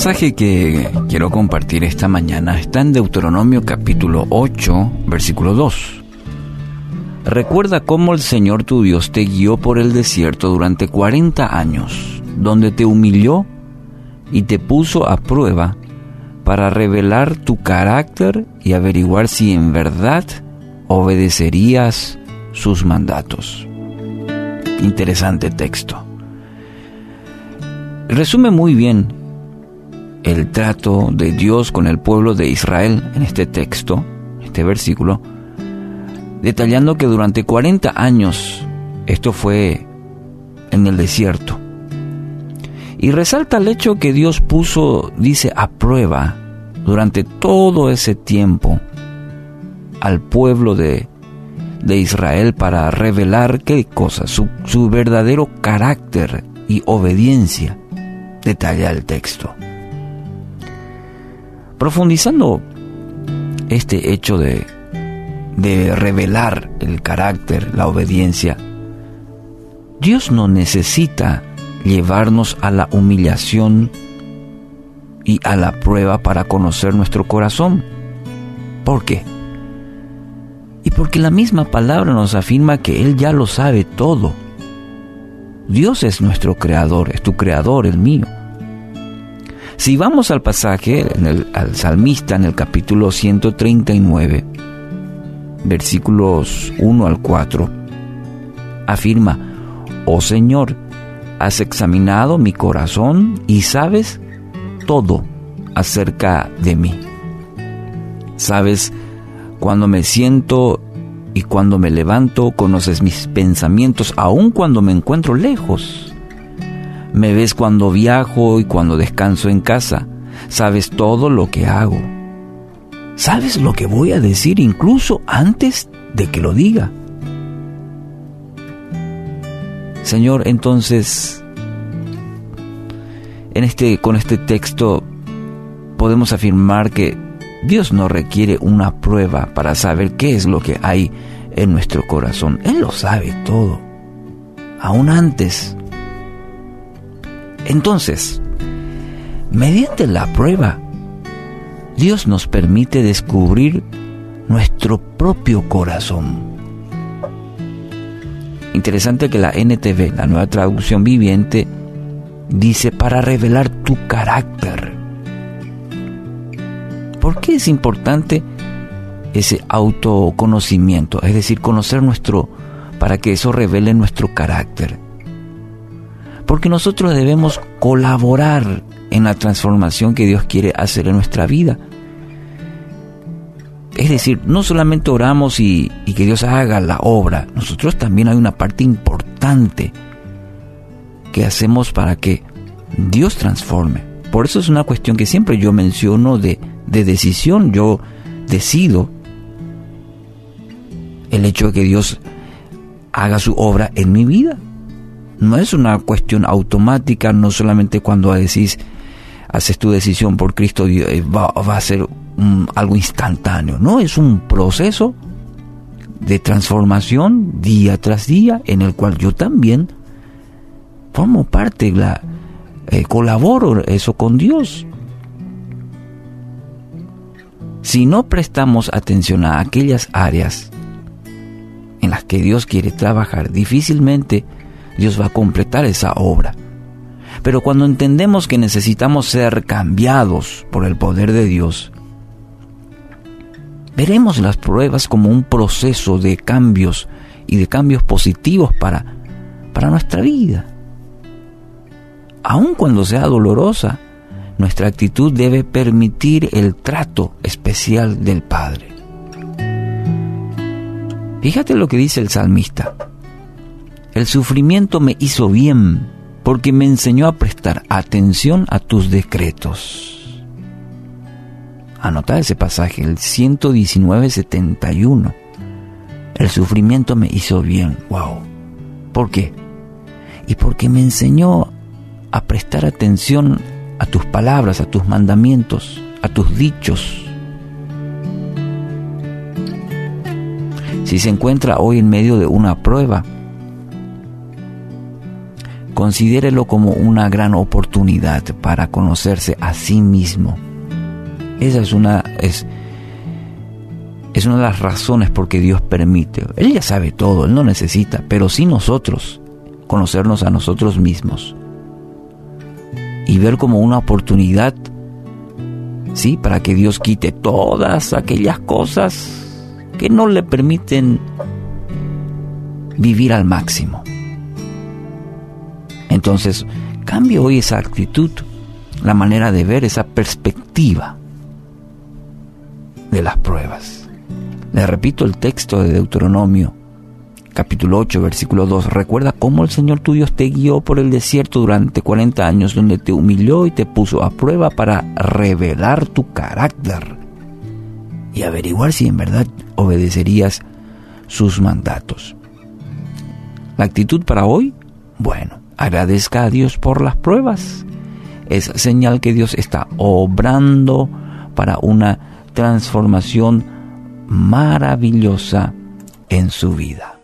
pasaje que quiero compartir esta mañana está en Deuteronomio capítulo 8, versículo 2. Recuerda cómo el Señor tu Dios te guió por el desierto durante 40 años, donde te humilló y te puso a prueba para revelar tu carácter y averiguar si en verdad obedecerías sus mandatos. Interesante texto. Resume muy bien el trato de Dios con el pueblo de Israel en este texto, este versículo, detallando que durante 40 años esto fue en el desierto. Y resalta el hecho que Dios puso, dice, a prueba durante todo ese tiempo al pueblo de, de Israel para revelar qué cosa, su, su verdadero carácter y obediencia, detalla el texto. Profundizando este hecho de, de revelar el carácter, la obediencia, Dios no necesita llevarnos a la humillación y a la prueba para conocer nuestro corazón. ¿Por qué? Y porque la misma palabra nos afirma que Él ya lo sabe todo. Dios es nuestro creador, es tu creador, el mío. Si vamos al pasaje, en el, al salmista en el capítulo 139, versículos 1 al 4, afirma, Oh Señor, has examinado mi corazón y sabes todo acerca de mí. Sabes cuando me siento y cuando me levanto, conoces mis pensamientos, aun cuando me encuentro lejos. Me ves cuando viajo y cuando descanso en casa. Sabes todo lo que hago. Sabes lo que voy a decir incluso antes de que lo diga. Señor, entonces, en este, con este texto podemos afirmar que Dios no requiere una prueba para saber qué es lo que hay en nuestro corazón. Él lo sabe todo, aún antes entonces, mediante la prueba, Dios nos permite descubrir nuestro propio corazón. Interesante que la NTV, la nueva traducción viviente, dice para revelar tu carácter. ¿Por qué es importante ese autoconocimiento? Es decir, conocer nuestro, para que eso revele nuestro carácter porque nosotros debemos colaborar en la transformación que Dios quiere hacer en nuestra vida. Es decir, no solamente oramos y, que Dios haga la obra, nosotros también hay una parte importante que hacemos para que Dios transforme. Por eso es una cuestión que siempre yo menciono de, de decisión. Yo decido el hecho de que Dios haga su obra en mi vida no es una cuestión automática, no solamente cuando decís, haces tu decisión por Cristo, eh, va, a ser algo instantáneo, no, es un proceso de transformación día tras día en el cual yo también formo parte, la, eh, colaboro eso con Dios. Si no prestamos atención a aquellas áreas en las que Dios quiere trabajar, difícilmente Dios va a completar esa obra. Pero cuando entendemos que necesitamos ser cambiados por el poder de Dios, veremos las pruebas como un proceso de cambios y de cambios positivos para, para nuestra vida. Aun cuando sea dolorosa, nuestra actitud debe permitir el trato especial del Padre. Fíjate lo que dice el salmista. El sufrimiento me hizo bien porque me enseñó a prestar atención a tus decretos. Anota ese pasaje, el 119.71. El sufrimiento me hizo bien. Wow. ¿Por qué? Y porque me enseñó a prestar atención a tus palabras, a tus mandamientos, a tus dichos. Si se encuentra hoy en medio de una prueba, considérelo como una gran oportunidad para conocerse a sí mismo. Esa es una, es, es una de las razones por que Dios permite. Él ya sabe todo, Él no necesita, pero sí nosotros, conocernos a nosotros mismos. Y ver como una oportunidad, sí, para que Dios quite todas aquellas cosas que no le permiten vivir al máximo. Entonces, cambie hoy esa actitud, la manera de ver, esa perspectiva de las pruebas. Le repito el texto de Deuteronomio, capítulo 8, versículo 2. Recuerda cómo el Señor tu Dios te guió por el desierto durante 40 años, donde te humilló y te puso a prueba para revelar tu carácter y averiguar si en verdad obedecerías sus mandatos. La actitud para hoy, bueno, agradezca a Dios por las pruebas. Es señal que Dios está obrando para una transformación maravillosa en su vida.